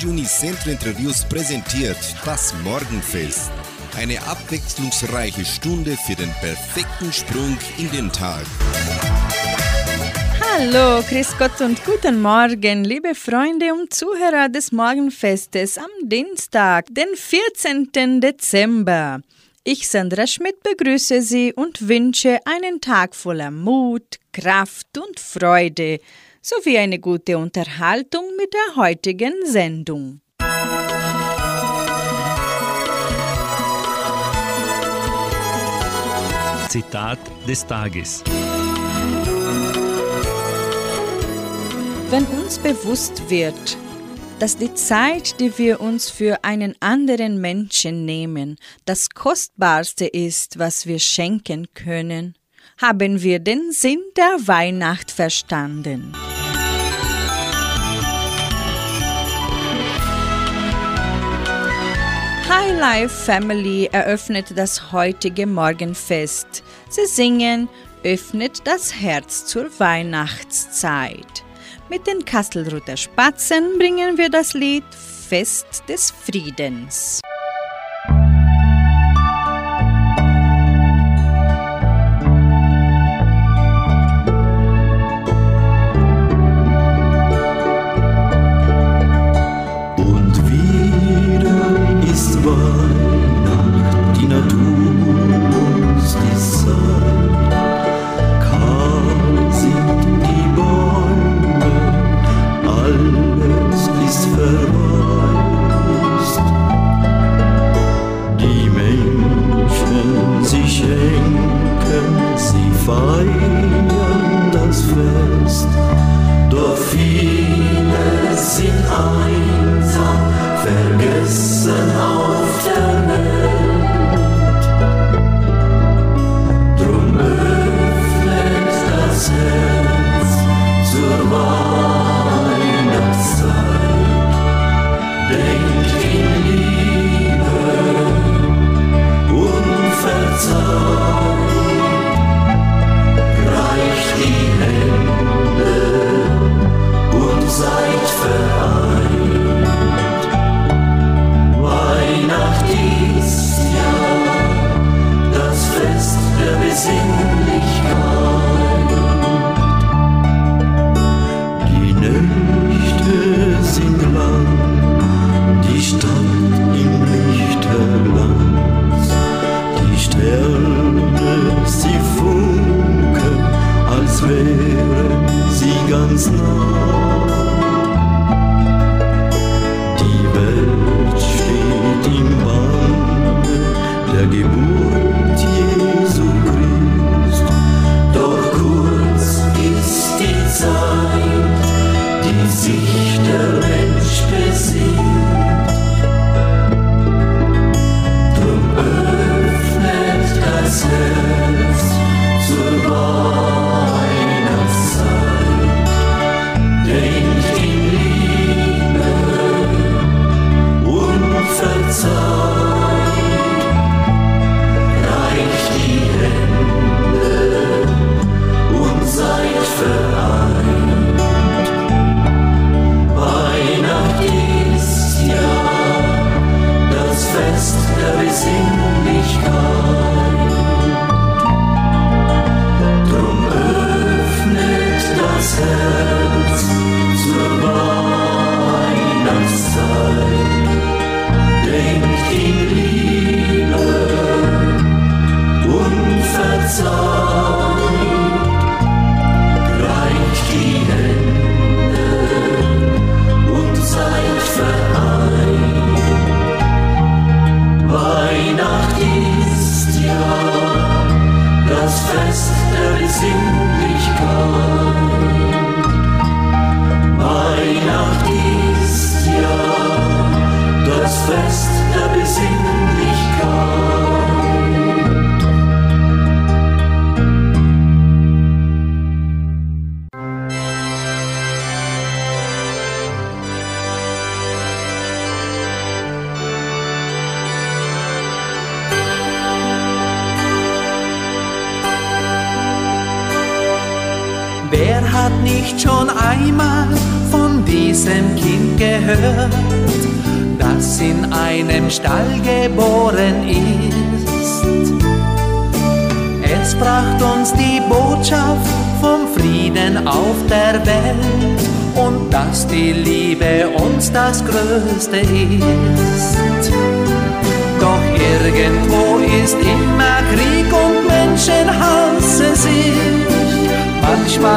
Radio Unicentro Interviews präsentiert das Morgenfest. Eine abwechslungsreiche Stunde für den perfekten Sprung in den Tag. Hallo, Grüß Gott und guten Morgen, liebe Freunde und Zuhörer des Morgenfestes am Dienstag, den 14. Dezember. Ich, Sandra Schmidt, begrüße Sie und wünsche einen Tag voller Mut, Kraft und Freude sowie eine gute Unterhaltung mit der heutigen Sendung. Zitat des Tages. Wenn uns bewusst wird, dass die Zeit, die wir uns für einen anderen Menschen nehmen, das Kostbarste ist, was wir schenken können, haben wir den Sinn der Weihnacht verstanden. High Life Family eröffnet das heutige Morgenfest. Sie singen Öffnet das Herz zur Weihnachtszeit. Mit den Kastelruther Spatzen bringen wir das Lied Fest des Friedens. Wer hat nicht schon einmal von diesem Kind gehört?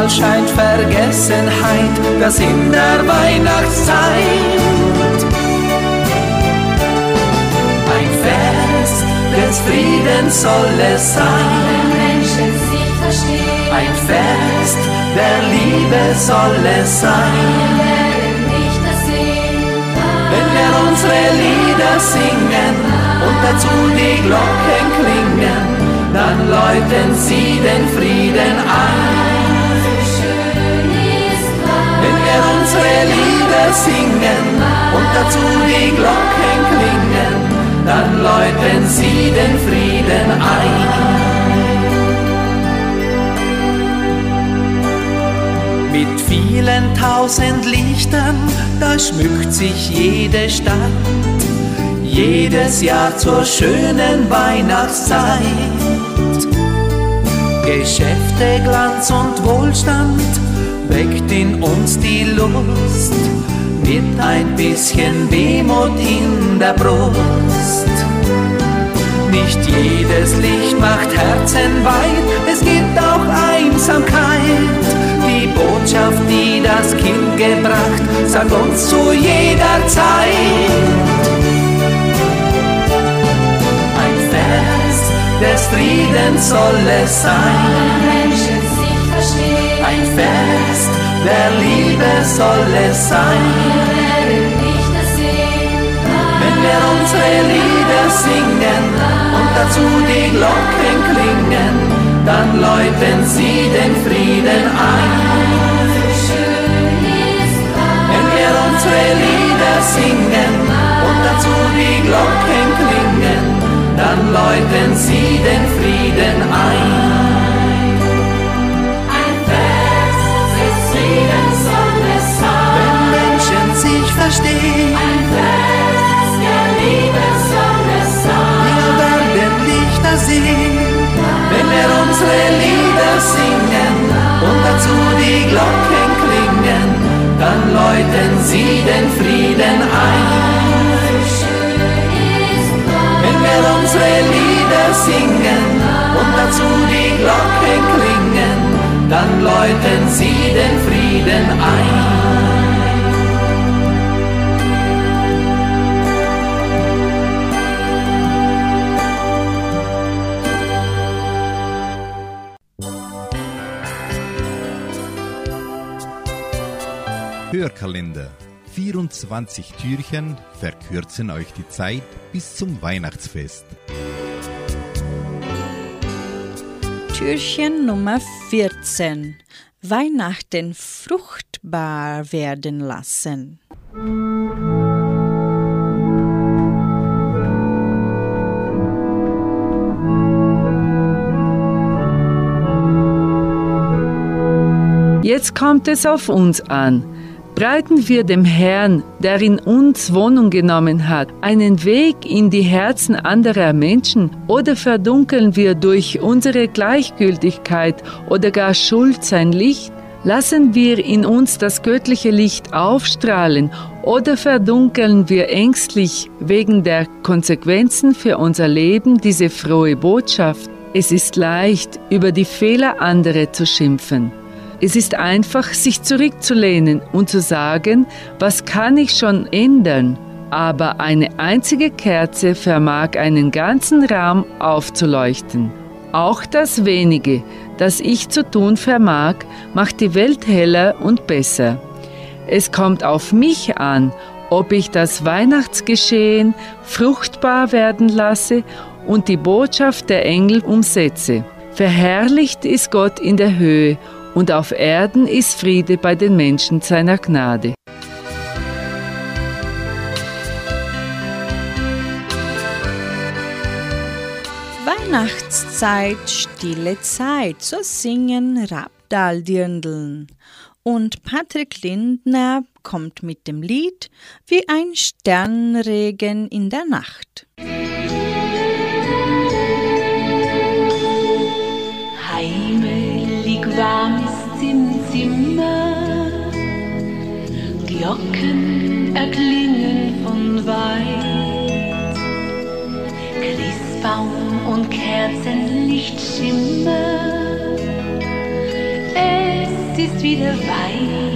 Manchmal scheint Vergessenheit das in der Weihnachtszeit. Ein Fest des Friedens soll es sein. Menschen sich verstehen. Ein Fest der Liebe soll es sein. Wir werden nicht das sehen. Wenn wir unsere Lieder singen und dazu die Glocken klingen, dann läuten sie den Frieden ein. Wir unsere Lieder singen und dazu die Glocken klingen, dann läuten sie den Frieden ein. Mit vielen tausend Lichtern, da schmückt sich jede Stadt, jedes Jahr zur schönen Weihnachtszeit. Geschäfte, Glanz und Wohlstand weckt in uns die Lust, mit ein bisschen Wehmut in der Brust. Nicht jedes Licht macht Herzen weit, es gibt auch Einsamkeit. Die Botschaft, die das Kind gebracht, sagt uns zu jeder Zeit. Ein Fest des Friedens soll es sein. Menschen sich verstehen. Ein Fest der Liebe soll es sein. Wir werden sehen. Wenn wir unsere Lieder singen und dazu die Glocken klingen, dann läuten sie den Frieden ein. Wenn wir unsere Lieder singen und dazu die Glocken klingen, dann läuten sie den Frieden ein. Glocken klingen, dann läuten sie den Frieden ein. Wenn wir unsere Lieder singen und dazu die Glocken klingen, dann läuten sie den Frieden ein. 24 Türchen verkürzen euch die Zeit bis zum Weihnachtsfest. Türchen Nummer 14. Weihnachten fruchtbar werden lassen. Jetzt kommt es auf uns an. Breiten wir dem Herrn, der in uns Wohnung genommen hat, einen Weg in die Herzen anderer Menschen oder verdunkeln wir durch unsere Gleichgültigkeit oder gar Schuld sein Licht? Lassen wir in uns das göttliche Licht aufstrahlen oder verdunkeln wir ängstlich wegen der Konsequenzen für unser Leben diese frohe Botschaft? Es ist leicht, über die Fehler anderer zu schimpfen. Es ist einfach, sich zurückzulehnen und zu sagen, was kann ich schon ändern? Aber eine einzige Kerze vermag einen ganzen Raum aufzuleuchten. Auch das wenige, das ich zu tun vermag, macht die Welt heller und besser. Es kommt auf mich an, ob ich das Weihnachtsgeschehen fruchtbar werden lasse und die Botschaft der Engel umsetze. Verherrlicht ist Gott in der Höhe und auf Erden ist Friede bei den Menschen seiner Gnade. Weihnachtszeit, stille Zeit, so singen Rabdaldirndeln. Und Patrick Lindner kommt mit dem Lied Wie ein Sternregen in der Nacht. Heimelig warm Zimmer. Glocken erklingen von weit. Christbaum und Kerzenlicht schimmern. Es ist wieder weit.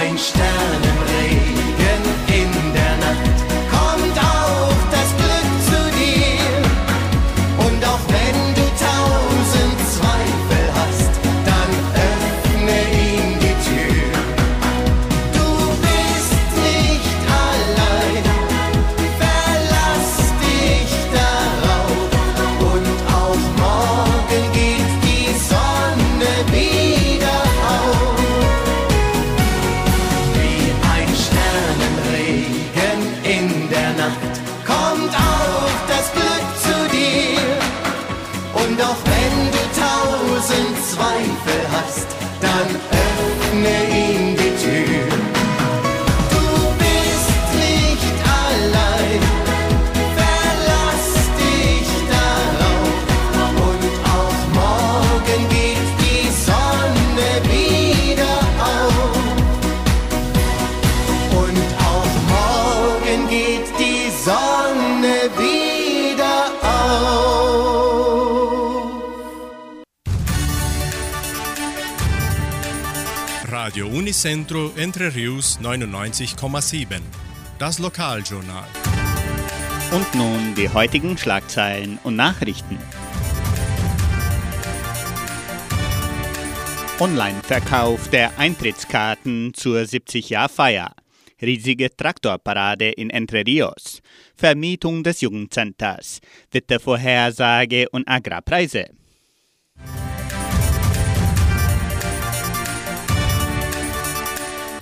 Einstein im Regen. Unicentro Entre Rius 99,7. Das Lokaljournal. Und nun die heutigen Schlagzeilen und Nachrichten. Online-Verkauf der Eintrittskarten zur 70-Jahr-Feier. Riesige Traktorparade in Entre Rios. Vermietung des Jugendcenters. Wettervorhersage und Agrarpreise.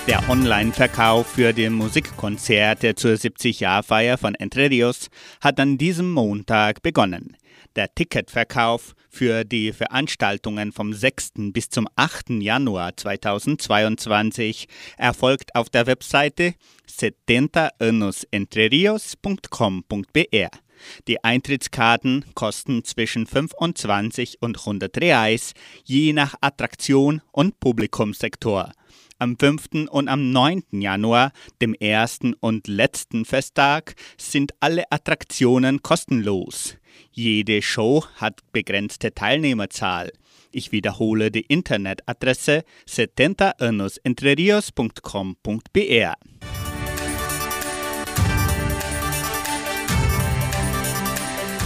Der Online-Verkauf für die Musikkonzerte zur 70-Jahr-Feier von Entre Rios hat an diesem Montag begonnen. Der Ticketverkauf für die Veranstaltungen vom 6. bis zum 8. Januar 2022 erfolgt auf der Webseite 70anusentrerios.com.br. Die Eintrittskarten kosten zwischen 25 und 100 Reais, je nach Attraktion und Publikumssektor. Am 5. und am 9. Januar, dem ersten und letzten Festtag, sind alle Attraktionen kostenlos. Jede Show hat begrenzte Teilnehmerzahl. Ich wiederhole die Internetadresse 70anusentrerios.com.br.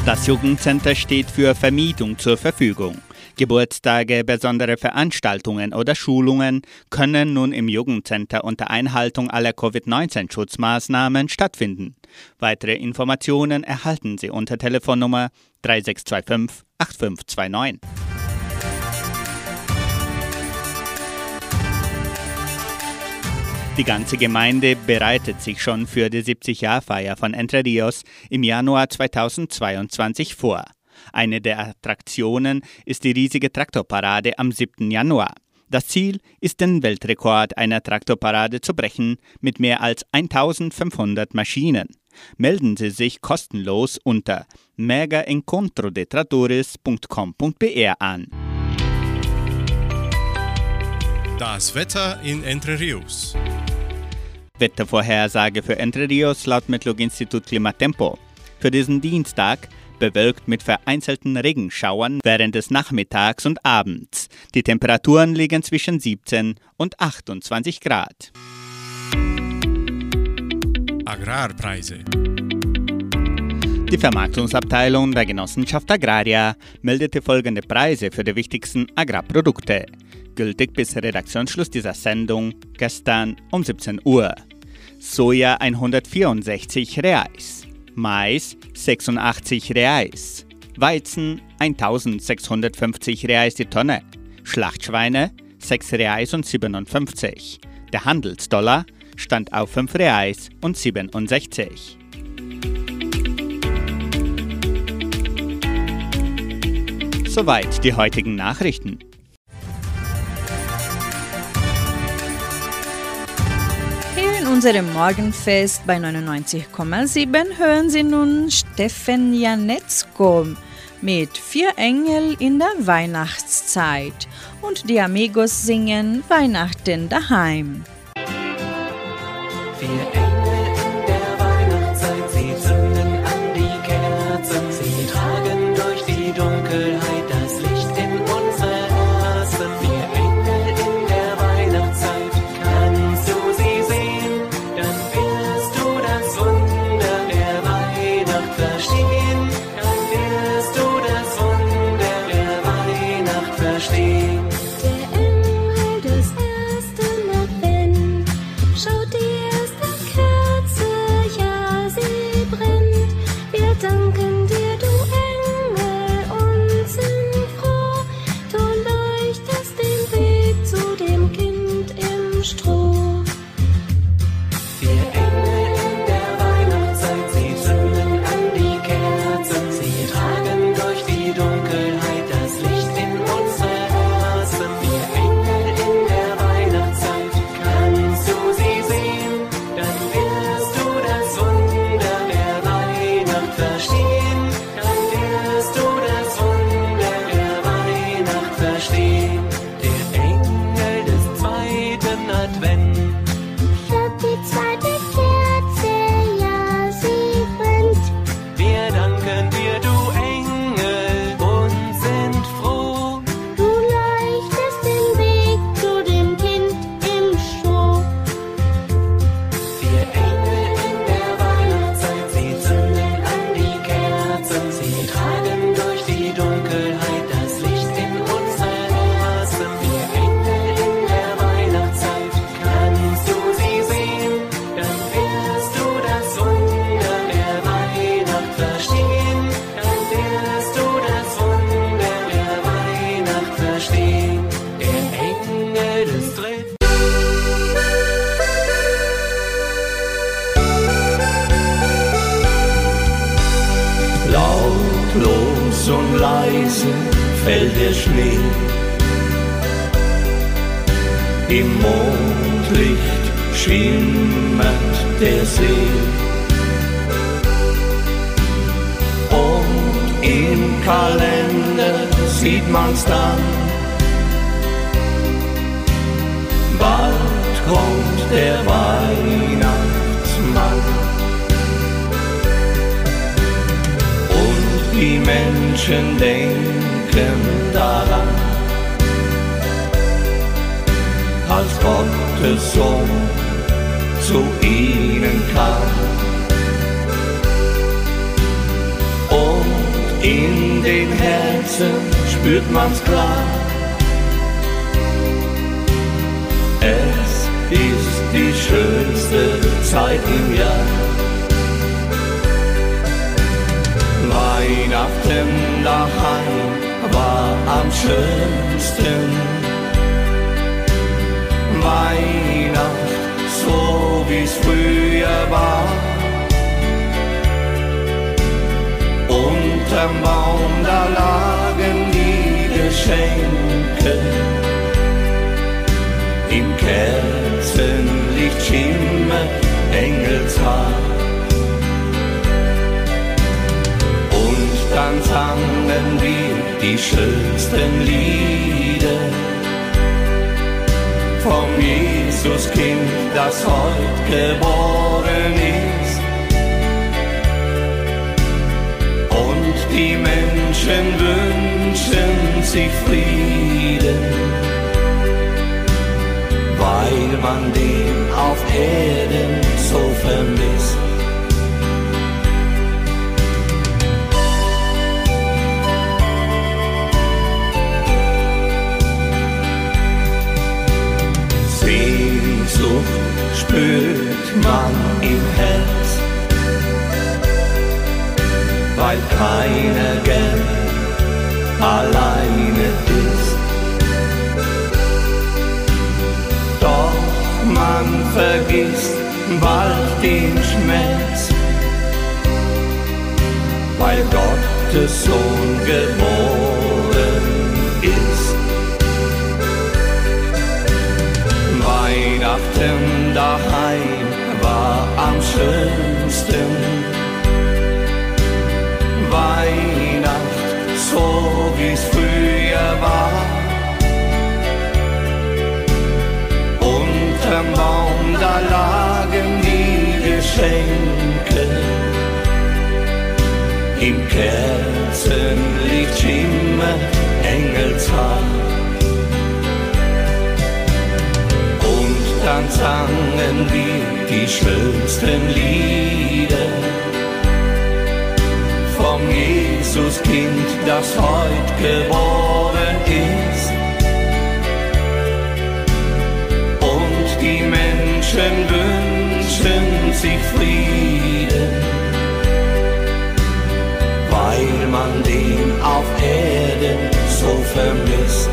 Das Jugendcenter steht für Vermietung zur Verfügung. Geburtstage, besondere Veranstaltungen oder Schulungen können nun im Jugendcenter unter Einhaltung aller Covid-19-Schutzmaßnahmen stattfinden. Weitere Informationen erhalten Sie unter Telefonnummer 3625 8529. Die ganze Gemeinde bereitet sich schon für die 70-Jahr-Feier von Entre Rios im Januar 2022 vor. Eine der Attraktionen ist die riesige Traktorparade am 7. Januar. Das Ziel ist, den Weltrekord einer Traktorparade zu brechen mit mehr als 1500 Maschinen. Melden Sie sich kostenlos unter megaencontrodetratores.com.br an. Das Wetter in Entre Rios. Wettervorhersage für Entre Rios laut Metlog-Institut Klimatempo. Für diesen Dienstag bewölkt mit vereinzelten Regenschauern während des Nachmittags und Abends. Die Temperaturen liegen zwischen 17 und 28 Grad. Agrarpreise. Die Vermarktungsabteilung der Genossenschaft Agraria meldete folgende Preise für die wichtigsten Agrarprodukte. Gültig bis Redaktionsschluss dieser Sendung gestern um 17 Uhr. Soja 164 Reais, Mais 86 Reais, Weizen 1650 Reais die Tonne, Schlachtschweine 6 Reais und 57. Der Handelsdollar stand auf 5 Reais und 67. Soweit die heutigen Nachrichten. Unserem Morgenfest bei 99,7 hören Sie nun Steffen Janetzko mit Vier Engel in der Weihnachtszeit und die Amigos singen Weihnachten daheim. Vier Engel der Weihnachtsmann. Und die Menschen denken daran, als Gottes Sohn zu ihnen kam. Und in den Herzen spürt man's klar, es ist die schönste Zeit im Jahr. Weihnachten daheim war am schönsten. Weihnacht, so wie's früher war. Unterm Baum, da lagen die Geschenke. Im Kerzenlicht schimmert Engelshaar. Und dann sangen wir die schönsten Lieder vom Jesuskind, das heut geboren ist. Und die Menschen wünschen sich Frieden, weil man den auf Erden so vermisst. Sehnsucht spürt man im Herz, weil keiner gern alleine ist. Man vergisst bald den Schmerz, weil Gottes Sohn geboren Im Kerzenlicht schimmert Engelshaar. Und dann sangen wir die schönsten Lieder vom Jesuskind, das heut geboren ist. Vermisst.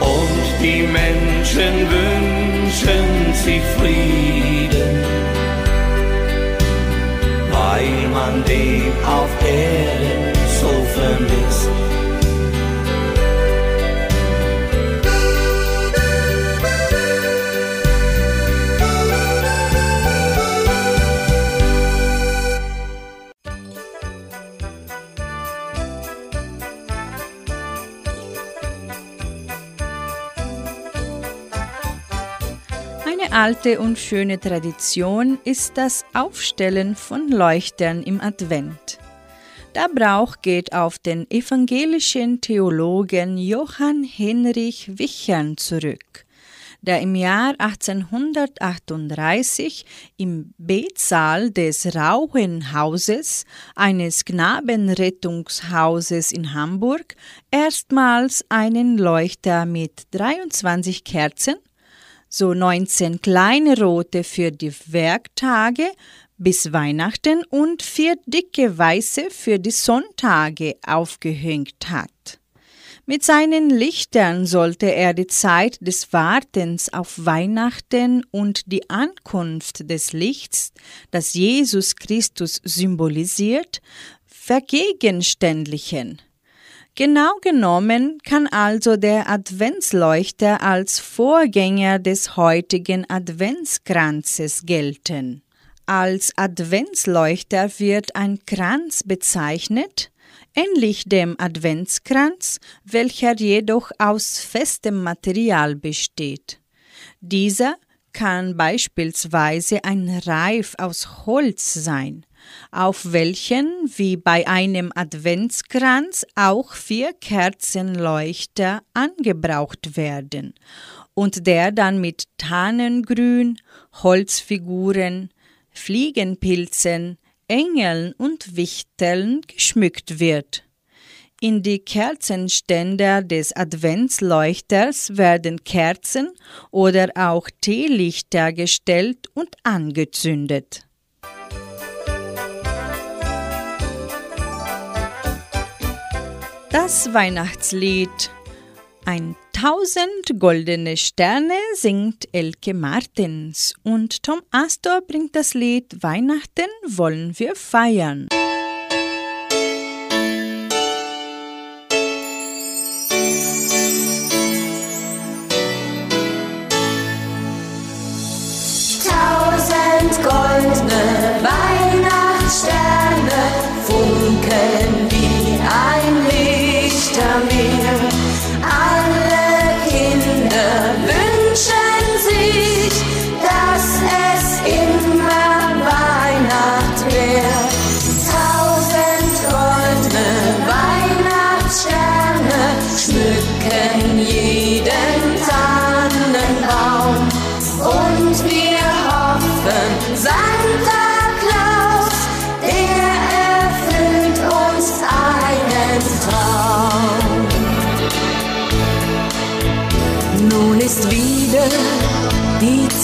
Und die Menschen wünschen sich Frieden, weil man den auf Erden so vermisst. Eine alte und schöne Tradition ist das Aufstellen von Leuchtern im Advent. Der Brauch geht auf den evangelischen Theologen Johann Henrich Wichern zurück, der im Jahr 1838 im Betsaal des Rauhenhauses, eines Knabenrettungshauses in Hamburg, erstmals einen Leuchter mit 23 Kerzen so 19 kleine rote für die Werktage bis Weihnachten und vier dicke weiße für die Sonntage aufgehängt hat. Mit seinen Lichtern sollte er die Zeit des Wartens auf Weihnachten und die Ankunft des Lichts, das Jesus Christus symbolisiert, vergegenständlichen. Genau genommen kann also der Adventsleuchter als Vorgänger des heutigen Adventskranzes gelten. Als Adventsleuchter wird ein Kranz bezeichnet, ähnlich dem Adventskranz, welcher jedoch aus festem Material besteht. Dieser kann beispielsweise ein Reif aus Holz sein, auf welchen wie bei einem Adventskranz auch vier Kerzenleuchter angebraucht werden und der dann mit Tannengrün, Holzfiguren, Fliegenpilzen, Engeln und Wichteln geschmückt wird. In die Kerzenständer des Adventsleuchters werden Kerzen oder auch Teelichter gestellt und angezündet. Das Weihnachtslied Ein tausend goldene Sterne singt Elke Martins und Tom Astor bringt das Lied Weihnachten wollen wir feiern.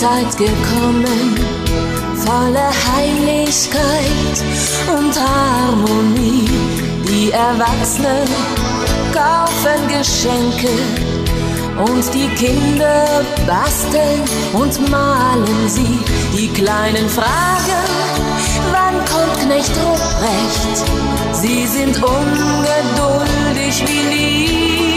Zeit gekommen, voller Heiligkeit und Harmonie. Die Erwachsenen kaufen Geschenke und die Kinder basteln und malen sie. Die Kleinen fragen, wann kommt Knecht Ruprecht? Sie sind ungeduldig wie nie.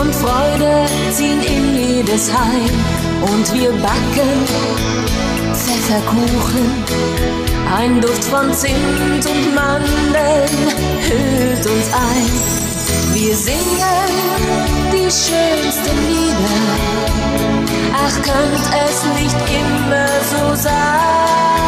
Und Freude ziehen in jedes Heim. Und wir backen Pfefferkuchen. Ein Duft von Zimt und Mandeln hüllt uns ein. Wir singen die schönsten Lieder. Ach, könnt es nicht immer so sein?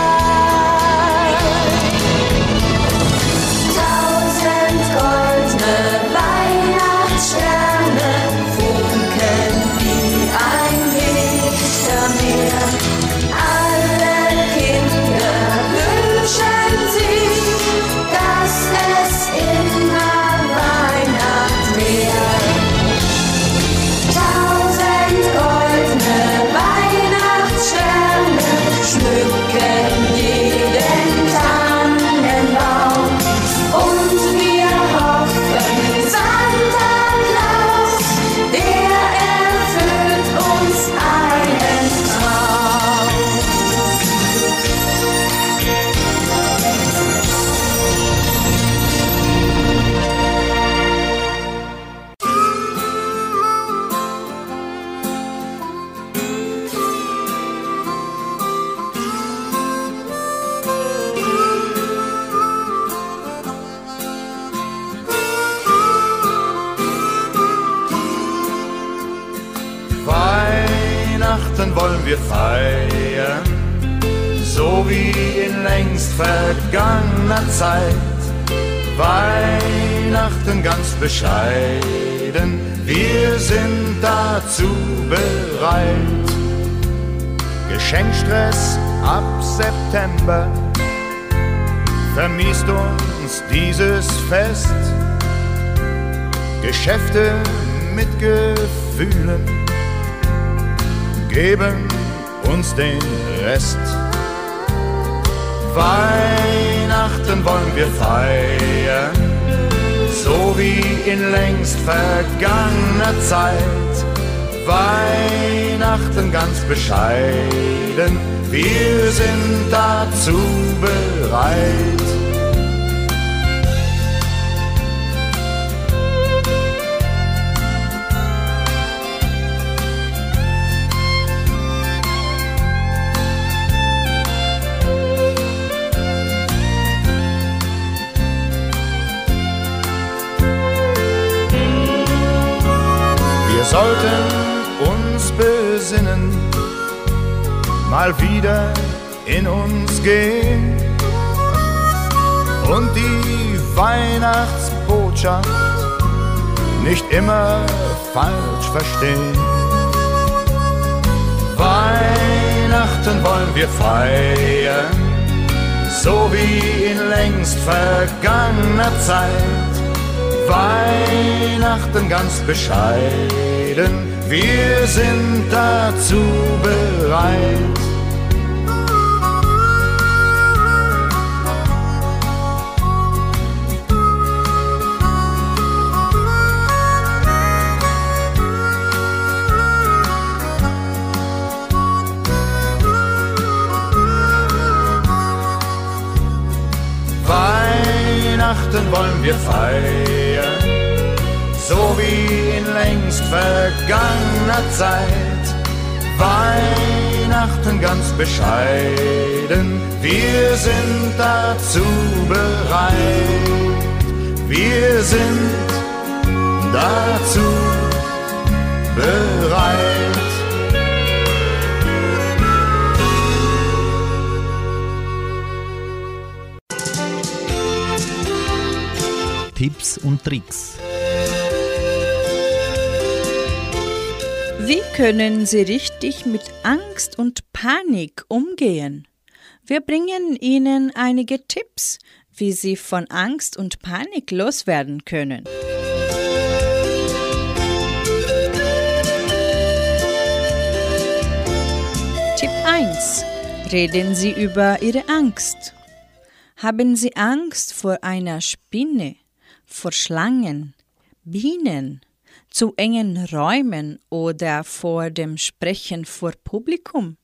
Geschäfte mit Gefühlen geben uns den Rest. Weihnachten wollen wir feiern, so wie in längst vergangener Zeit. Weihnachten ganz bescheiden, wir sind dazu bereit. Sollten uns besinnen, mal wieder in uns gehen und die Weihnachtsbotschaft nicht immer falsch verstehen. Weihnachten wollen wir feiern, so wie in längst vergangener Zeit. Weihnachten ganz bescheiden, wir sind dazu bereit. Weihnachten wollen wir feiern, so wie in längst vergangener Zeit. Weihnachten ganz bescheiden, wir sind dazu bereit. Wir sind dazu bereit. Tipps und Tricks. Wie können Sie richtig mit Angst und Panik umgehen? Wir bringen Ihnen einige Tipps, wie Sie von Angst und Panik loswerden können. Tipp 1. Reden Sie über Ihre Angst. Haben Sie Angst vor einer Spinne, vor Schlangen, Bienen, zu engen Räumen oder vor dem Sprechen vor Publikum?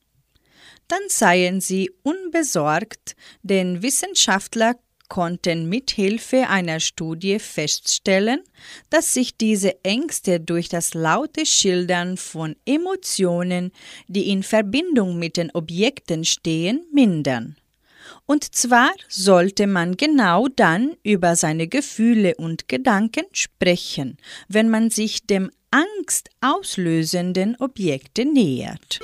Dann seien Sie unbesorgt, denn Wissenschaftler konnten mithilfe einer Studie feststellen, dass sich diese Ängste durch das laute Schildern von Emotionen, die in Verbindung mit den Objekten stehen, mindern. Und zwar sollte man genau dann über seine Gefühle und Gedanken sprechen, wenn man sich dem angstauslösenden Objekte nähert.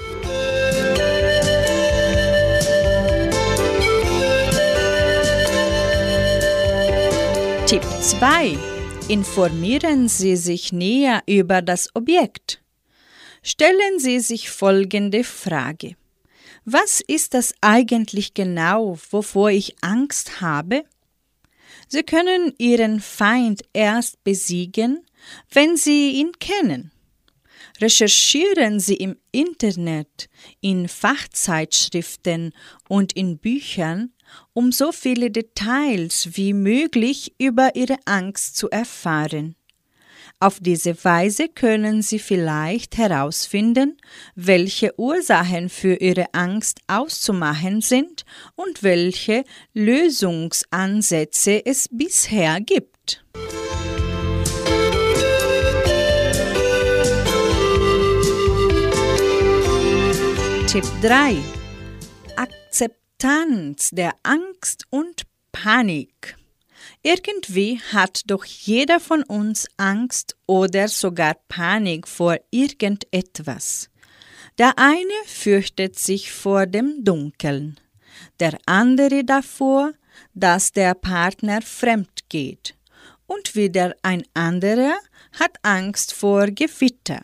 Tipp 2. Informieren Sie sich näher über das Objekt. Stellen Sie sich folgende Frage. Was ist das eigentlich genau, wovor ich Angst habe? Sie können Ihren Feind erst besiegen, wenn Sie ihn kennen. Recherchieren Sie im Internet, in Fachzeitschriften und in Büchern, um so viele Details wie möglich über Ihre Angst zu erfahren. Auf diese Weise können Sie vielleicht herausfinden, welche Ursachen für Ihre Angst auszumachen sind und welche Lösungsansätze es bisher gibt. Tipp 3. Akzeptanz der Angst und Panik. Irgendwie hat doch jeder von uns Angst oder sogar Panik vor irgendetwas. Der eine fürchtet sich vor dem Dunkeln, der andere davor, dass der Partner fremd geht, und wieder ein anderer hat Angst vor Gewitter.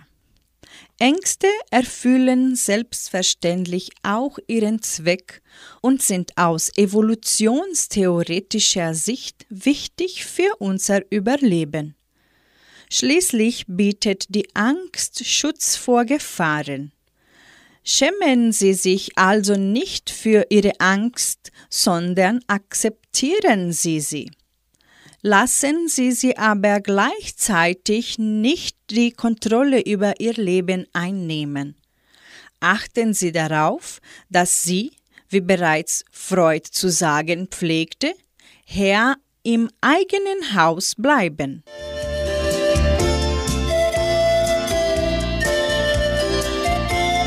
Ängste erfüllen selbstverständlich auch ihren Zweck und sind aus evolutionstheoretischer Sicht wichtig für unser Überleben. Schließlich bietet die Angst Schutz vor Gefahren. Schämen Sie sich also nicht für Ihre Angst, sondern akzeptieren Sie sie. Lassen Sie sie aber gleichzeitig nicht die Kontrolle über Ihr Leben einnehmen. Achten Sie darauf, dass Sie, wie bereits Freud zu sagen pflegte, Herr im eigenen Haus bleiben.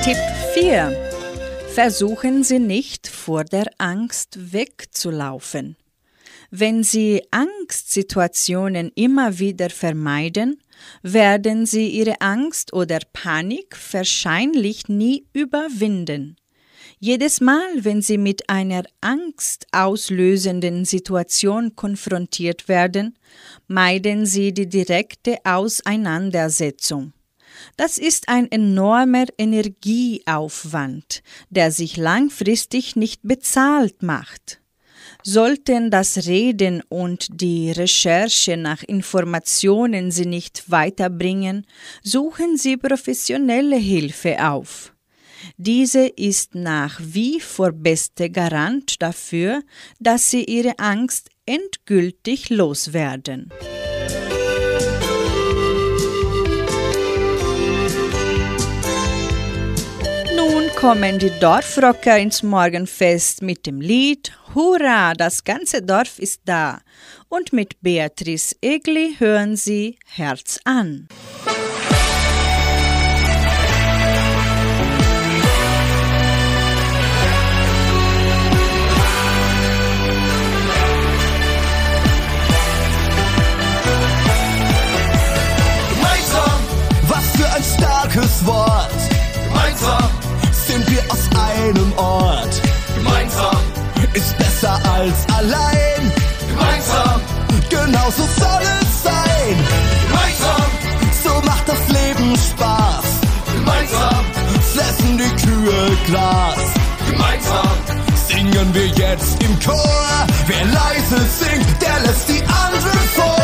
Tipp 4. Versuchen Sie nicht vor der Angst wegzulaufen. Wenn Sie Angstsituationen immer wieder vermeiden, werden Sie Ihre Angst oder Panik wahrscheinlich nie überwinden. Jedes Mal, wenn Sie mit einer angstauslösenden Situation konfrontiert werden, meiden Sie die direkte Auseinandersetzung. Das ist ein enormer Energieaufwand, der sich langfristig nicht bezahlt macht. Sollten das Reden und die Recherche nach Informationen Sie nicht weiterbringen, suchen Sie professionelle Hilfe auf. Diese ist nach wie vor beste Garant dafür, dass Sie Ihre Angst endgültig loswerden. Kommen die Dorfrocker ins Morgenfest mit dem Lied Hurra, das ganze Dorf ist da. Und mit Beatrice Egli hören Sie Herz an. Was für ein starkes Wort. Einem Ort. Gemeinsam ist besser als allein. Gemeinsam, genau so soll es sein. Gemeinsam, so macht das Leben Spaß. Gemeinsam fressen die Kühe Gras. Gemeinsam singen wir jetzt im Chor. Wer leise singt, der lässt die anderen vor.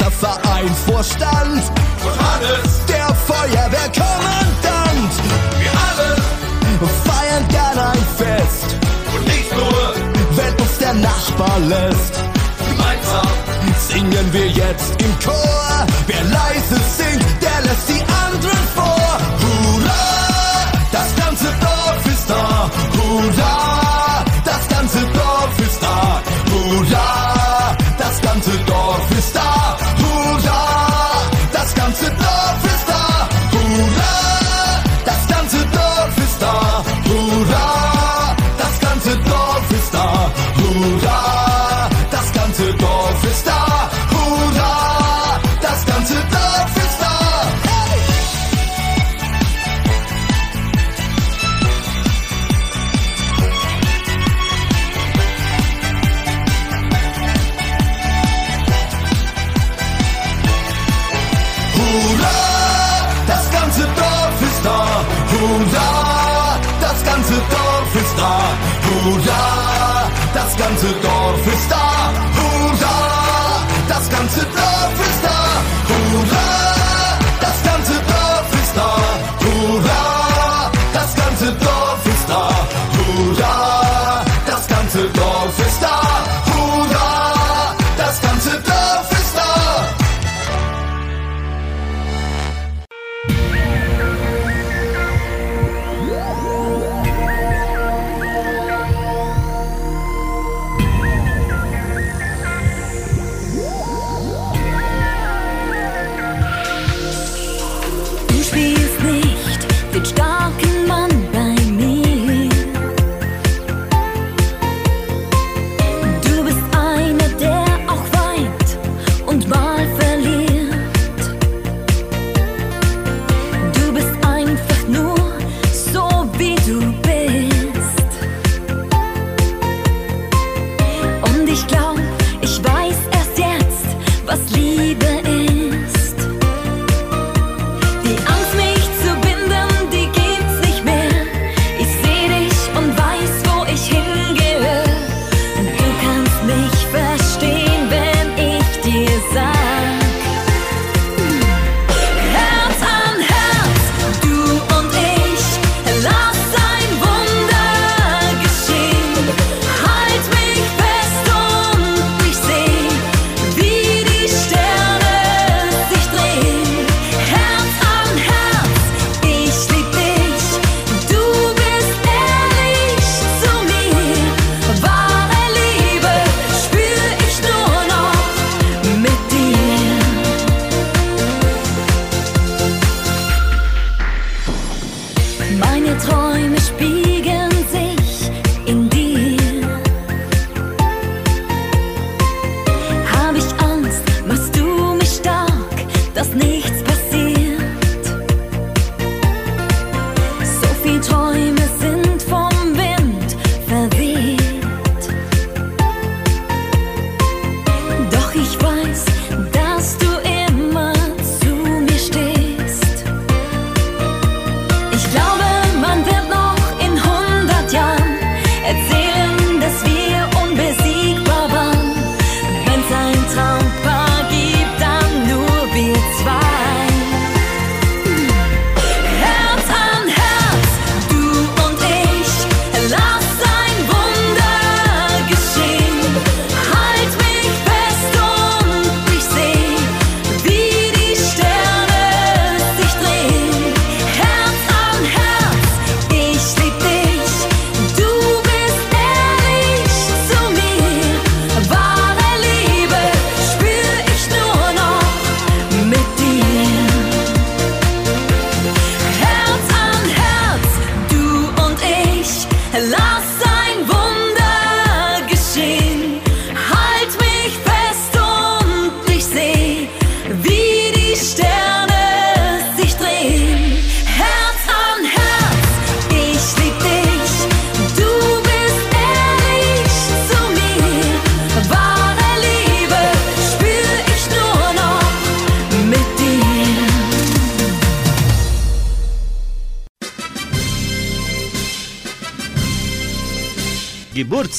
Manni, unser Vereinsvorstand. Und Hannes, der Feuerwehrkommandant. Wir alle feiern gern ein Fest. Und nicht nur, wenn uns der Nachbar lässt. Gemeinsam singen wir jetzt im Chor. Wer leise singt, der lässt die anderen vor. Hurra, das ganze Dorf ist da. Hurra,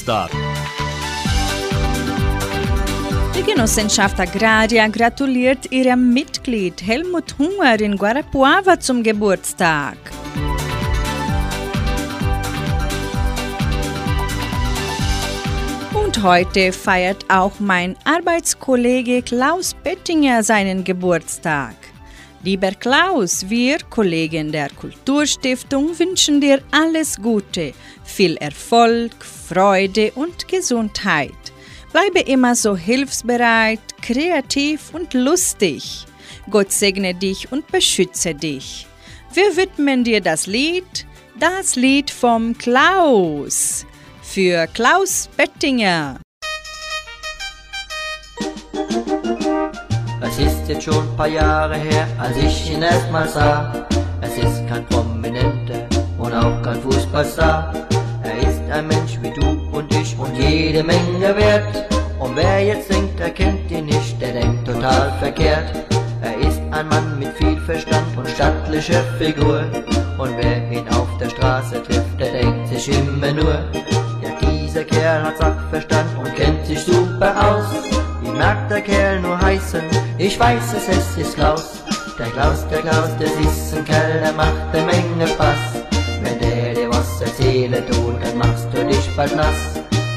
Geburtstag. Die Genossenschaft Agraria gratuliert ihrem Mitglied Helmut Hunger in Guarapuava zum Geburtstag. Und heute feiert auch mein Arbeitskollege Klaus Bettinger seinen Geburtstag. Lieber Klaus, wir Kollegen der Kulturstiftung wünschen dir alles Gute, viel Erfolg, Freude und Gesundheit. Bleibe immer so hilfsbereit, kreativ und lustig. Gott segne dich und beschütze dich. Wir widmen dir das Lied, das Lied vom Klaus. Für Klaus Bettinger. Ist jetzt schon ein paar Jahre her, als ich ihn erstmal sah. Es ist kein Prominenter und auch kein Fußballstar. Er ist ein Mensch wie du und ich und jede Menge wert. Und wer jetzt denkt, er kennt ihn nicht, der denkt total verkehrt. Er ist ein Mann mit viel Verstand und stattlicher Figur. Und wer ihn auf der Straße trifft, der denkt sich immer nur, ja dieser Kerl hat Sachverstand und kennt sich super aus. Mag der Kerl nur heißen? Ich weiß es, es ist Klaus. Der Klaus, der Klaus, das ist ein Kerl, der macht eine Menge Spaß. Wenn der dir was erzählen tut, dann machst du dich bald nass.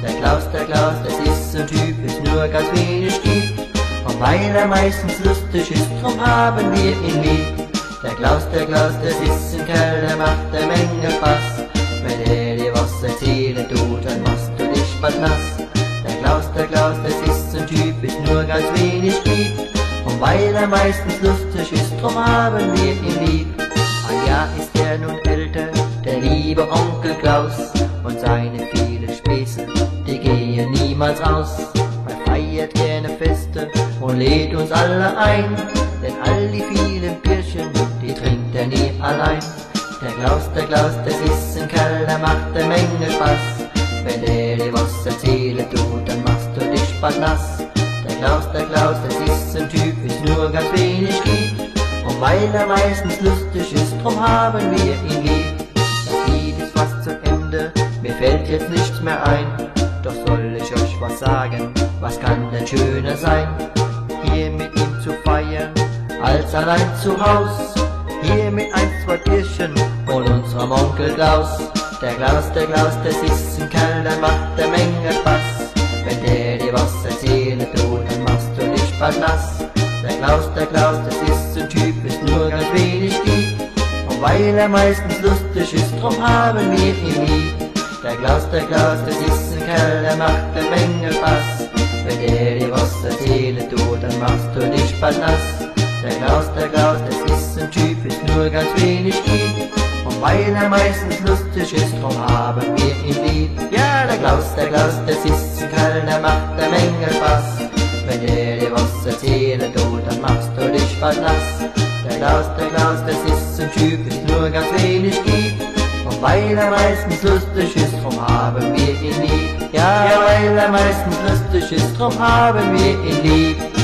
Der Klaus, der Klaus, das ist ein Typ, ist nur ganz wenig gibt. Und weil er meistens lustig ist, drum haben wir ihn lieb. Der Klaus, der Klaus, das ist ein Kerl, der macht eine Menge Spaß. Wenn der dir was erzählen tut, dann machst du dich bald nass. Der Klaus, der Klaus, das ist ist nur ganz wenig gibt. Und weil er meistens lustig ist, drum haben wir ihn lieb. Ein Jahr ist er nun älter, der liebe Onkel Klaus. Und seine vielen Späße, die gehen niemals aus. Er feiert gerne Feste und lädt uns alle ein. Denn all die vielen Bierchen, die trinkt er nie allein. Der Klaus, der Klaus, das ist ein Kerl, der macht eine Menge Spaß. Wenn der dir was erzählen tut, dann machst du dich bald nass. Der Klaus, der Klaus, das ist ein Typ, ist nur ganz wenig gibt. Und weil er meistens lustig ist, drum haben wir ihn lieb. Das Lied ist fast zu Ende, mir fällt jetzt nichts mehr ein. Doch soll ich euch was sagen, was kann denn schöner sein? Hier mit ihm zu feiern, als allein zu Haus. Hier mit ein, zwei Bierchen und unserem Onkel Klaus. Der Klaus, der Klaus, das ist ein Kerl, der macht eine Menge Spaß. Wenn der dir was dann machst war nass. Der Klaus, der Klaus, das ist so typisch, nur ganz wenig gibt. Und weil er meistens lustig ist, drum haben wir ihn lieb. Der Klaus, der Klaus, das ist ein Kerl, der macht eine Menge Spaß. Wenn er dir was erzählen tut, dann machst du dich bald nass. Der Klaus, der Klaus, das ist ein Typ, es nur ganz wenig gibt. Und weil er meistens lustig ist, drum haben wir ihn lieb. Ja, der Klaus, der Klaus, das ist ein Kerl, der macht eine Menge Spaß wenn der die Wasser zählen, tut, dann machst du dich Spaß. Der Glas, der Glas, das ist ein Typ, es nur ganz wenig gibt. Und weil er meistens lustig ist, drum haben wir ihn lieb. Ja, ja weil er meistens lustig ist, drum haben wir ihn lieb.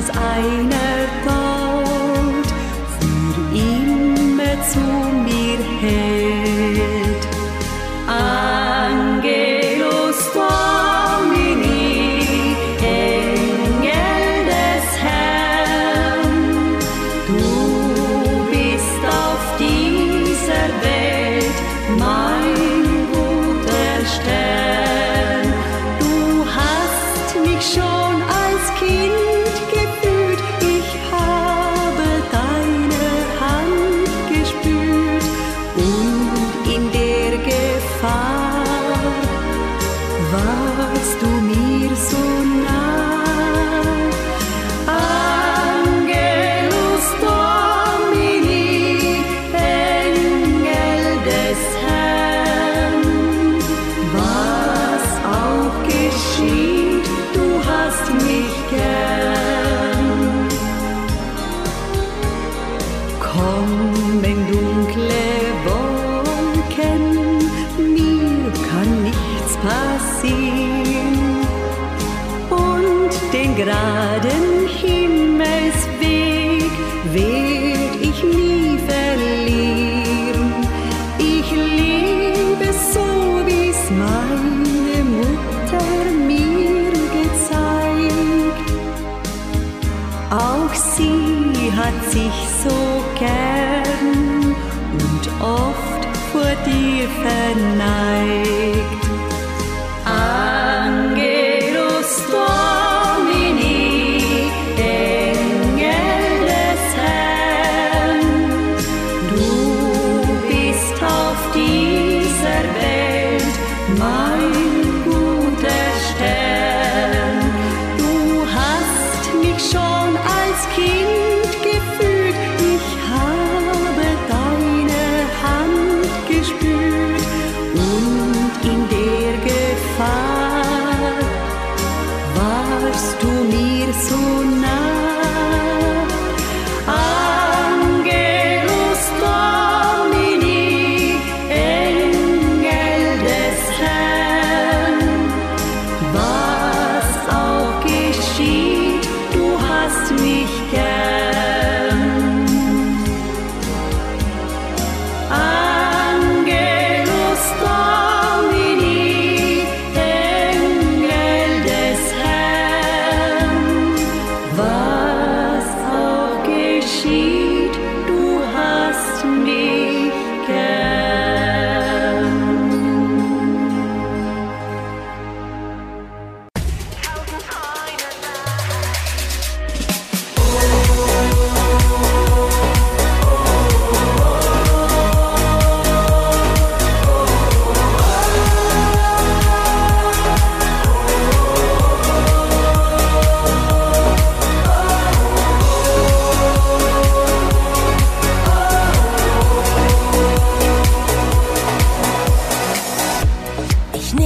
dass eine sie hat sich so gern und oft vor dir verneigt.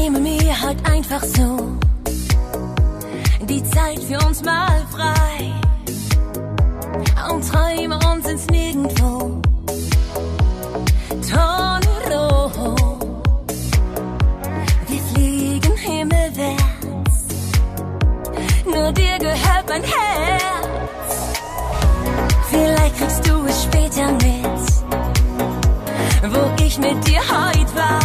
nehme mir halt einfach so die Zeit für uns mal frei und träume uns ins Nirgendwo. Tonro, wir fliegen himmelwärts, nur dir gehört mein Herz. Vielleicht kriegst du es später mit, wo ich mit dir heute war.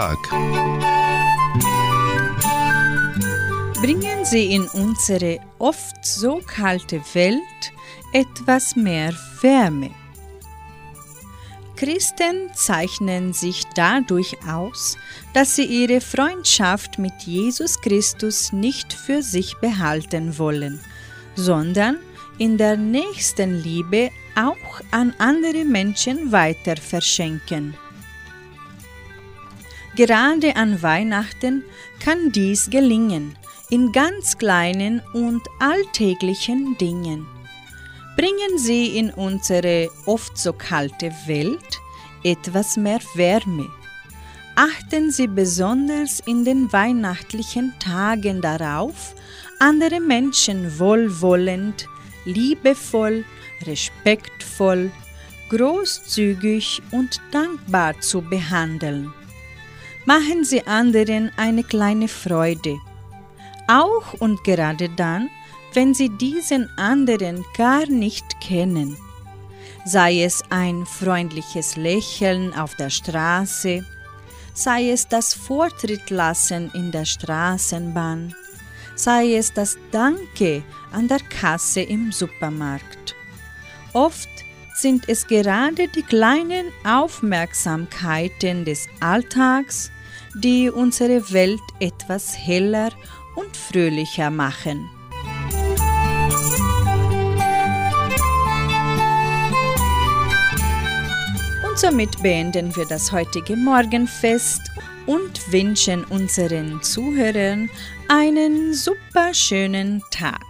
Tag. Bringen Sie in unsere oft so kalte Welt etwas mehr Wärme. Christen zeichnen sich dadurch aus, dass sie ihre Freundschaft mit Jesus Christus nicht für sich behalten wollen, sondern in der nächsten Liebe auch an andere Menschen weiter verschenken. Gerade an Weihnachten kann dies gelingen, in ganz kleinen und alltäglichen Dingen. Bringen Sie in unsere oft so kalte Welt etwas mehr Wärme. Achten Sie besonders in den weihnachtlichen Tagen darauf, andere Menschen wohlwollend, liebevoll, respektvoll, großzügig und dankbar zu behandeln. Machen Sie anderen eine kleine Freude. Auch und gerade dann, wenn Sie diesen anderen gar nicht kennen. Sei es ein freundliches Lächeln auf der Straße, sei es das Vortrittlassen in der Straßenbahn, sei es das Danke an der Kasse im Supermarkt. Oft sind es gerade die kleinen Aufmerksamkeiten des Alltags, die unsere Welt etwas heller und fröhlicher machen. Und somit beenden wir das heutige Morgenfest und wünschen unseren Zuhörern einen super schönen Tag.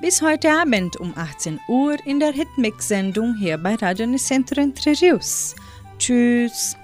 Bis heute Abend um 18 Uhr in der Hitmix-Sendung hier bei Radio Nicentro Entre Rios. Tschüss.